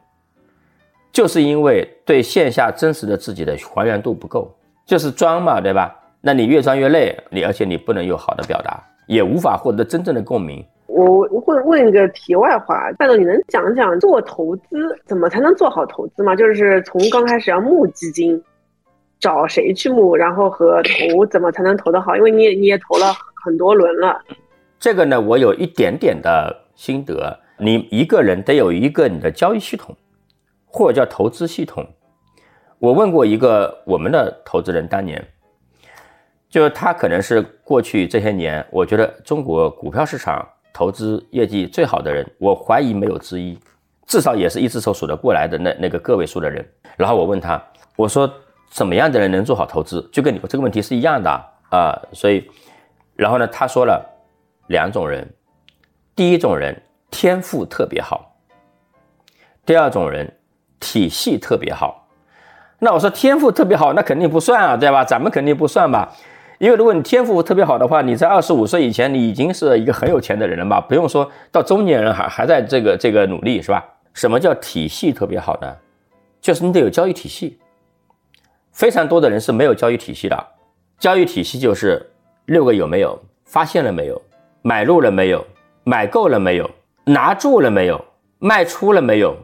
就是因为对线下真实的自己的还原度不够，就是装嘛，对吧？那你越装越累，你而且你不能有好的表达，也无法获得真正的共鸣。我会问一个题外话，范总，你能讲讲做投资怎么才能做好投资吗？就是从刚开始要募基金，找谁去募，然后和投怎么才能投得好？因为你也你也投了很多轮了。这个呢，我有一点点的心得。你一个人得有一个你的交易系统，或者叫投资系统。我问过一个我们的投资人，当年，就是他可能是过去这些年，我觉得中国股票市场。投资业绩最好的人，我怀疑没有之一，至少也是一只手数得过来的那那个个位数的人。然后我问他，我说怎么样的人能做好投资？就跟你这个问题是一样的啊。所以，然后呢，他说了两种人，第一种人天赋特别好，第二种人体系特别好。那我说天赋特别好，那肯定不算啊，对吧？咱们肯定不算吧。因为如果你天赋特别好的话，你在二十五岁以前，你已经是一个很有钱的人了吧？不用说到中年人还还在这个这个努力，是吧？什么叫体系特别好呢？就是你得有交易体系。非常多的人是没有交易体系的。交易体系就是六个有没有？发现了没有？买入了没有？买够了没有？拿住了没有？卖出了没有？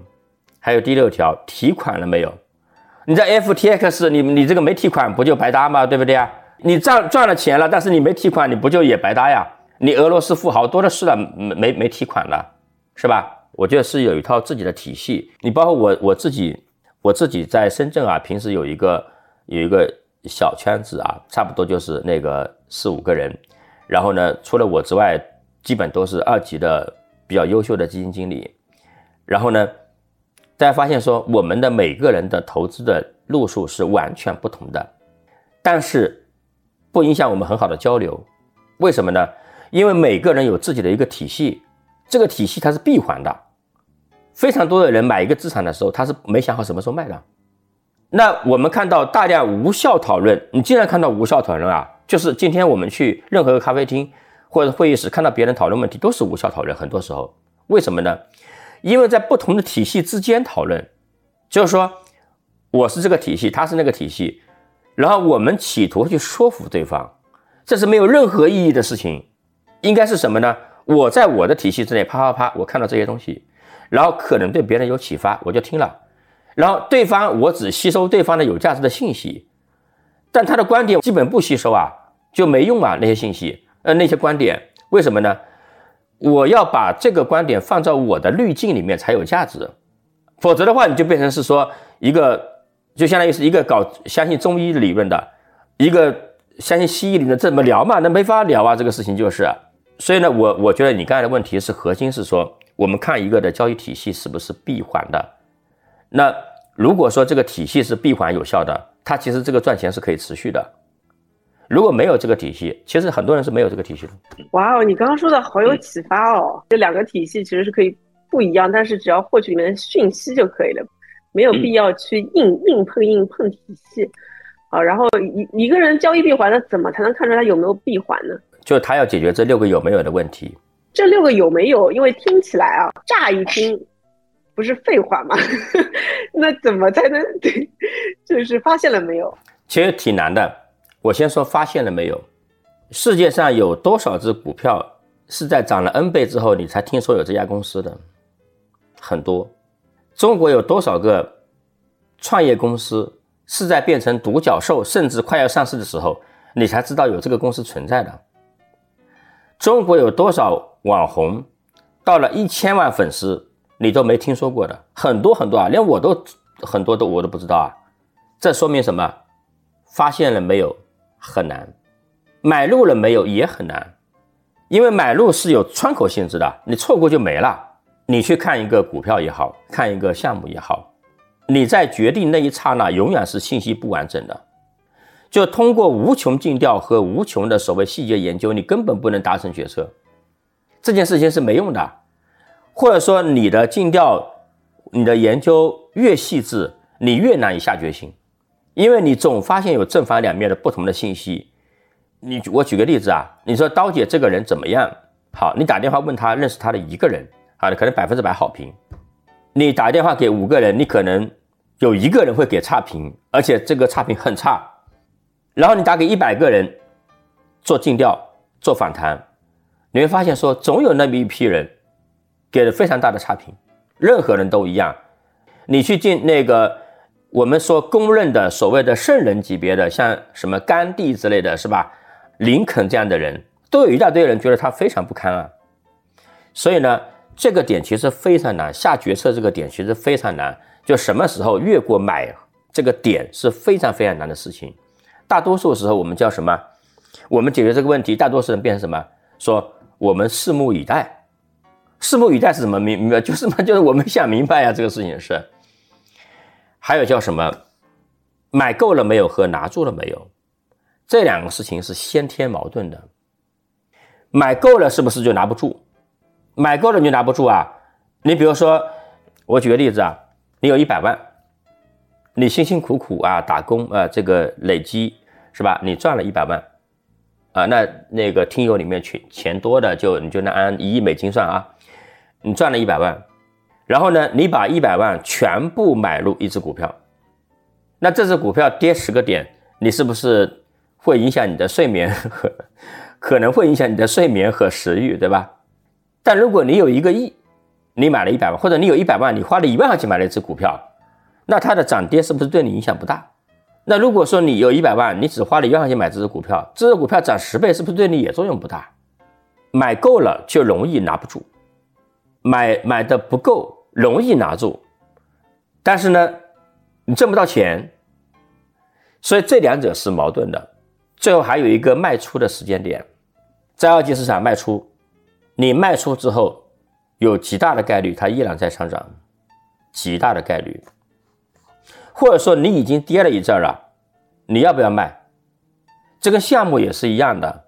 还有第六条，提款了没有？你在 FTX，你你这个没提款不就白搭吗？对不对啊？你赚赚了钱了，但是你没提款，你不就也白搭呀？你俄罗斯富豪多的是了，没没没提款了，是吧？我觉得是有一套自己的体系。你包括我我自己，我自己在深圳啊，平时有一个有一个小圈子啊，差不多就是那个四五个人。然后呢，除了我之外，基本都是二级的比较优秀的基金经理。然后呢，大家发现说，我们的每个人的投资的路数是完全不同的，但是。不影响我们很好的交流，为什么呢？因为每个人有自己的一个体系，这个体系它是闭环的。非常多的人买一个资产的时候，他是没想好什么时候卖的。那我们看到大量无效讨论，你经常看到无效讨论啊，就是今天我们去任何咖啡厅或者会议室看到别人讨论问题，都是无效讨论。很多时候，为什么呢？因为在不同的体系之间讨论，就是说我是这个体系，他是那个体系。然后我们企图去说服对方，这是没有任何意义的事情。应该是什么呢？我在我的体系之内，啪啪啪，我看到这些东西，然后可能对别人有启发，我就听了。然后对方，我只吸收对方的有价值的信息，但他的观点基本不吸收啊，就没用啊。那些信息，呃，那些观点，为什么呢？我要把这个观点放在我的滤镜里面才有价值，否则的话，你就变成是说一个。就相当于是一个搞相信中医理论的，一个相信西医理论，怎么聊嘛？那没法聊啊！这个事情就是，所以呢，我我觉得你刚才的问题是核心是说，我们看一个的交易体系是不是闭环的？那如果说这个体系是闭环有效的，它其实这个赚钱是可以持续的。如果没有这个体系，其实很多人是没有这个体系的。哇哦，你刚刚说的好有启发哦！这两个体系其实是可以不一样，但是只要获取里面的讯息就可以了。没有必要去硬硬碰硬碰体系，啊，然后一一个人交易闭环，那怎么才能看出来他有没有闭环呢？就是他要解决这六个有没有的问题。这六个有没有？因为听起来啊，乍一听不是废话吗？那怎么才能对？就是发现了没有？其实挺难的。我先说发现了没有？世界上有多少只股票是在涨了 N 倍之后，你才听说有这家公司的？很多。中国有多少个创业公司是在变成独角兽，甚至快要上市的时候，你才知道有这个公司存在的？中国有多少网红到了一千万粉丝，你都没听说过的？很多很多啊，连我都很多都我都不知道啊。这说明什么？发现了没有？很难。买入了没有？也很难。因为买入是有窗口性质的，你错过就没了。你去看一个股票也好看一个项目也好，你在决定那一刹那永远是信息不完整的，就通过无穷尽调和无穷的所谓细节研究，你根本不能达成决策，这件事情是没用的。或者说你的尽调，你的研究越细致，你越难以下决心，因为你总发现有正反两面的不同的信息。你我举个例子啊，你说刀姐这个人怎么样？好，你打电话问他认识他的一个人，啊，可能百分之百好评。你打电话给五个人，你可能有一个人会给差评，而且这个差评很差。然后你打给一百个人做尽调、做访谈，你会发现说总有那么一批人给了非常大的差评。任何人都一样，你去进那个我们说公认的所谓的圣人级别的，像什么甘地之类的是吧？林肯这样的人，都有一大堆人觉得他非常不堪啊。所以呢，这个点其实非常难下决策，这个点其实非常难。就什么时候越过买这个点是非常非常难的事情。大多数时候我们叫什么？我们解决这个问题，大多数人变成什么？说我们拭目以待。拭目以待是什么？明明白 就是嘛，就是我们想明白呀，这个事情是。还有叫什么？买够了没有和拿住了没有？这两个事情是先天矛盾的。买够了是不是就拿不住？买够了你就拿不住啊？你比如说，我举个例子啊，你有一百万，你辛辛苦苦啊打工啊，这个累积是吧？你赚了一百万啊，那那个听友里面钱钱多的就你就能按一亿美金算啊。你赚了一百万，然后呢，你把一百万全部买入一只股票，那这只股票跌十个点，你是不是会影响你的睡眠和可能会影响你的睡眠和食欲，对吧？但如果你有一个亿，你买了一百万，或者你有一百万，你花了一万块钱买了一只股票，那它的涨跌是不是对你影响不大？那如果说你有一百万，你只花了一万块钱买这只股票，这只股票涨十倍，是不是对你也作用不大？买够了就容易拿不住。买买的不够容易拿住，但是呢，你挣不到钱，所以这两者是矛盾的。最后还有一个卖出的时间点，在二级市场卖出，你卖出之后，有极大的概率它依然在上涨，极大的概率，或者说你已经跌了一阵了，你要不要卖？这个项目也是一样的。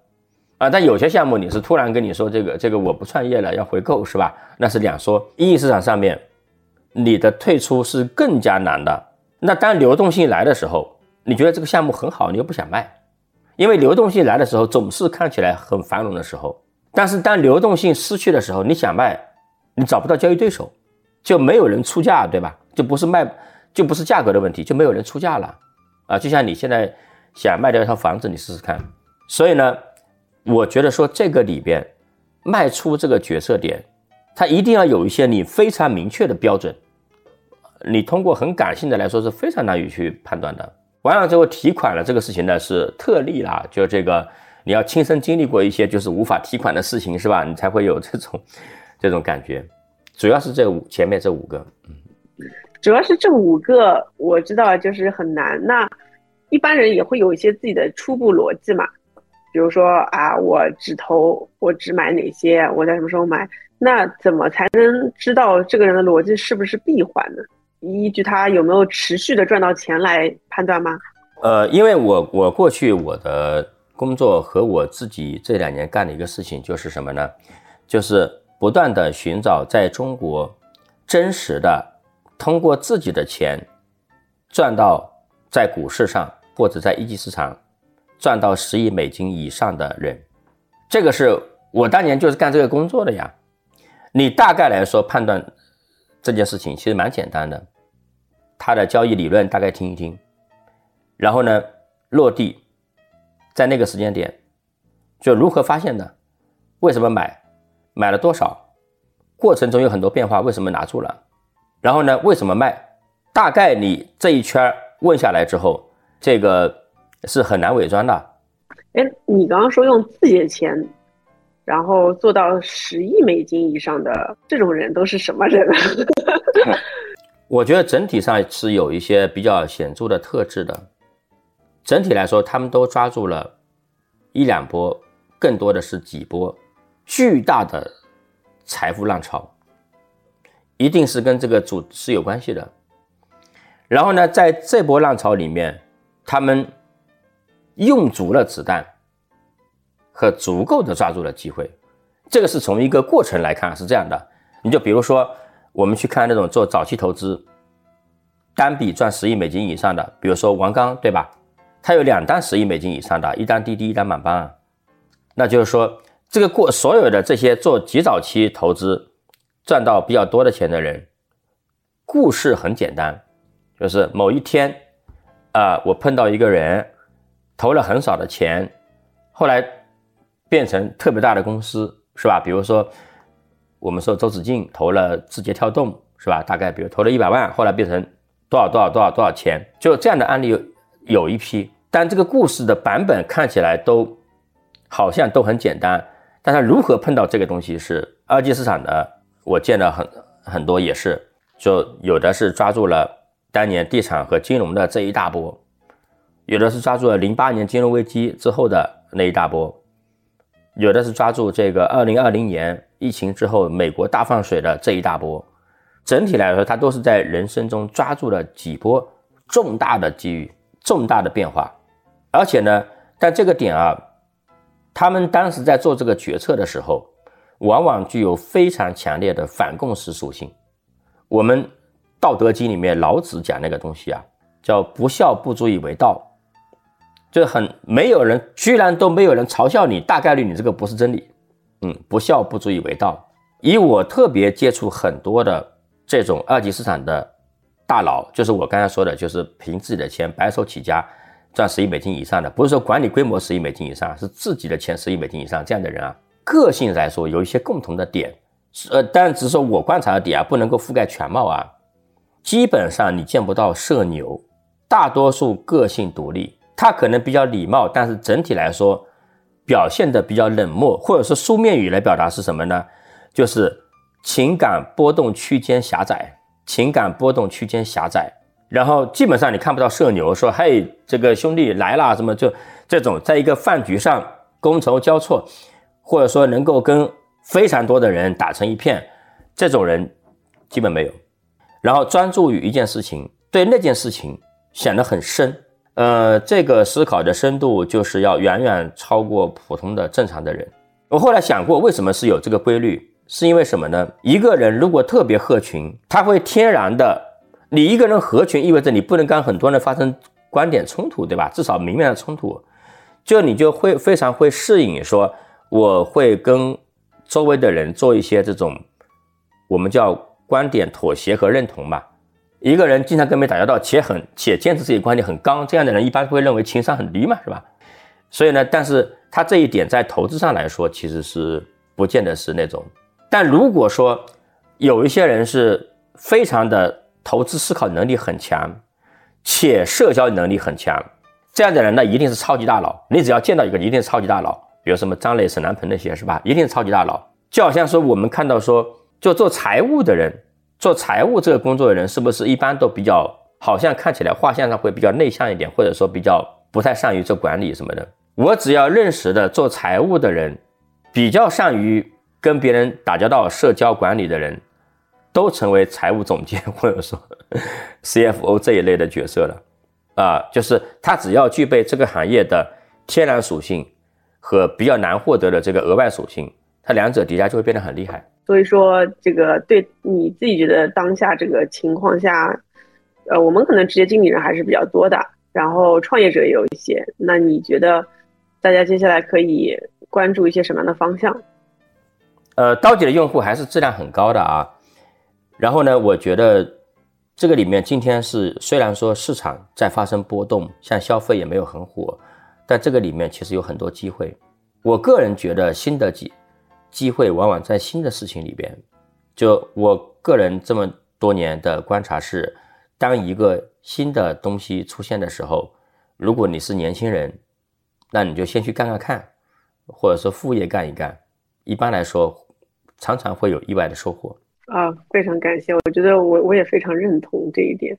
啊，但有些项目你是突然跟你说这个这个我不创业了，要回购是吧？那是两说。一级市场上面，你的退出是更加难的。那当流动性来的时候，你觉得这个项目很好，你又不想卖，因为流动性来的时候总是看起来很繁荣的时候。但是当流动性失去的时候，你想卖，你找不到交易对手，就没有人出价，对吧？就不是卖，就不是价格的问题，就没有人出价了。啊，就像你现在想卖掉一套房子，你试试看。所以呢？我觉得说这个里边卖出这个决策点，它一定要有一些你非常明确的标准，你通过很感性的来说是非常难以去判断的。完了之后提款了这个事情呢是特例啦，就这个你要亲身经历过一些就是无法提款的事情是吧？你才会有这种 这种感觉。主要是这五前面这五个，嗯，主要是这五个我知道就是很难。那一般人也会有一些自己的初步逻辑嘛。比如说啊，我只投，我只买哪些？我在什么时候买？那怎么才能知道这个人的逻辑是不是闭环呢？依据他有没有持续的赚到钱来判断吗？呃，因为我我过去我的工作和我自己这两年干的一个事情就是什么呢？就是不断的寻找在中国真实的通过自己的钱赚到在股市上或者在一级市场。赚到十亿美金以上的人，这个是我当年就是干这个工作的呀。你大概来说判断这件事情其实蛮简单的，他的交易理论大概听一听，然后呢落地，在那个时间点就如何发现的，为什么买，买了多少，过程中有很多变化，为什么拿住了，然后呢为什么卖，大概你这一圈问下来之后，这个。是很难伪装的。哎，你刚刚说用自己的钱，然后做到十亿美金以上的这种人都是什么人？我觉得整体上是有一些比较显著的特质的。整体来说，他们都抓住了一两波，更多的是几波巨大的财富浪潮，一定是跟这个主是有关系的。然后呢，在这波浪潮里面，他们。用足了子弹和足够的抓住了机会，这个是从一个过程来看是这样的。你就比如说，我们去看那种做早期投资，单笔赚十亿美金以上的，比如说王刚，对吧？他有两单十亿美金以上的，一单滴滴，一单满帮啊。那就是说，这个过所有的这些做极早期投资赚到比较多的钱的人，故事很简单，就是某一天啊，我碰到一个人投了很少的钱，后来变成特别大的公司，是吧？比如说我们说周子敬投了字节跳动，是吧？大概比如投了一百万，后来变成多少多少多少多少钱，就这样的案例有一批。但这个故事的版本看起来都好像都很简单，但他如何碰到这个东西是二级市场的，我见到很很多也是，就有的是抓住了当年地产和金融的这一大波，有的是抓住了零八年金融危机之后的那一大波，有的是抓住这个二零二零年疫情之后美国大放水的这一大波，整体来说，他都是在人生中抓住了几波重大的机遇、重大的变化。而且呢，但这个点啊，他们当时在做这个决策的时候，往往具有非常强烈的反共识属性。我们《道德经》里面老子讲那个东西啊，叫“不孝不足以为道”，就很没有人，居然都没有人嘲笑你，大概率你这个不是真理。嗯，不孝不足以为道。以我特别接触很多的这种二级市场的大佬，就是我刚才说的，就是凭自己的钱白手起家。赚十亿美金以上的，不是说管理规模十亿美金以上，是自己的钱十亿美金以上这样的人啊，个性来说有一些共同的点，呃，但只是说我观察的点啊，不能够覆盖全貌啊。基本上你见不到社牛，大多数个性独立，他可能比较礼貌，但是整体来说表现的比较冷漠，或者是书面语来表达是什么呢？就是情感波动区间狭窄，情感波动区间狭窄。然后基本上你看不到社牛说：“嘿，这个兄弟来了，什么就这种，在一个饭局上觥筹交错，或者说能够跟非常多的人打成一片，这种人基本没有。然后专注于一件事情，对那件事情显得很深，呃，这个思考的深度就是要远远超过普通的正常的人。我后来想过，为什么是有这个规律？是因为什么呢？一个人如果特别合群，他会天然的。你一个人合群，意味着你不能跟很多人发生观点冲突，对吧？至少明面的冲突，就你就会非常会适应，说我会跟周围的人做一些这种我们叫观点妥协和认同吧。一个人经常跟别人打交道，且很且坚持自己观点很刚，这样的人一般会认为情商很低嘛，是吧？所以呢，但是他这一点在投资上来说，其实是不见得是那种。但如果说有一些人是非常的。投资思考能力很强，且社交能力很强，这样的人那一定是超级大佬。你只要见到一个，一定是超级大佬。比如什么张磊、沈南鹏那些，是吧？一定是超级大佬。就好像说我们看到说，就做财务的人，做财务这个工作的人，是不是一般都比较，好像看起来画像上会比较内向一点，或者说比较不太善于做管理什么的？我只要认识的做财务的人，比较善于跟别人打交道、社交管理的人。都成为财务总监 或者说 CFO 这一类的角色了，啊，就是他只要具备这个行业的天然属性和比较难获得的这个额外属性，他两者叠加就会变得很厉害。所以说，这个对你自己觉得当下这个情况下，呃，我们可能职业经理人还是比较多的，然后创业者也有一些。那你觉得大家接下来可以关注一些什么样的方向？呃，刀姐的用户还是质量很高的啊。然后呢，我觉得这个里面今天是虽然说市场在发生波动，像消费也没有很火，但这个里面其实有很多机会。我个人觉得新的机机会往往在新的事情里边。就我个人这么多年的观察是，当一个新的东西出现的时候，如果你是年轻人，那你就先去干干看，或者说副业干一干，一般来说常常会有意外的收获。啊，非常感谢，我觉得我我也非常认同这一点。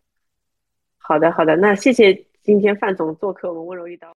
好的，好的，那谢谢今天范总做客我们温柔一刀。